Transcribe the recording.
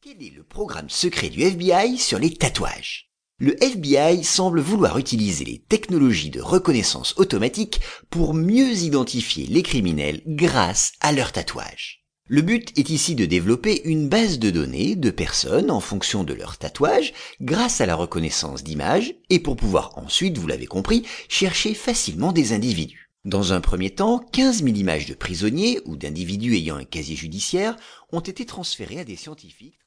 Quel est le programme secret du FBI sur les tatouages? Le FBI semble vouloir utiliser les technologies de reconnaissance automatique pour mieux identifier les criminels grâce à leurs tatouages. Le but est ici de développer une base de données de personnes en fonction de leurs tatouages grâce à la reconnaissance d'images et pour pouvoir ensuite, vous l'avez compris, chercher facilement des individus. Dans un premier temps, 15 000 images de prisonniers ou d'individus ayant un casier judiciaire ont été transférées à des scientifiques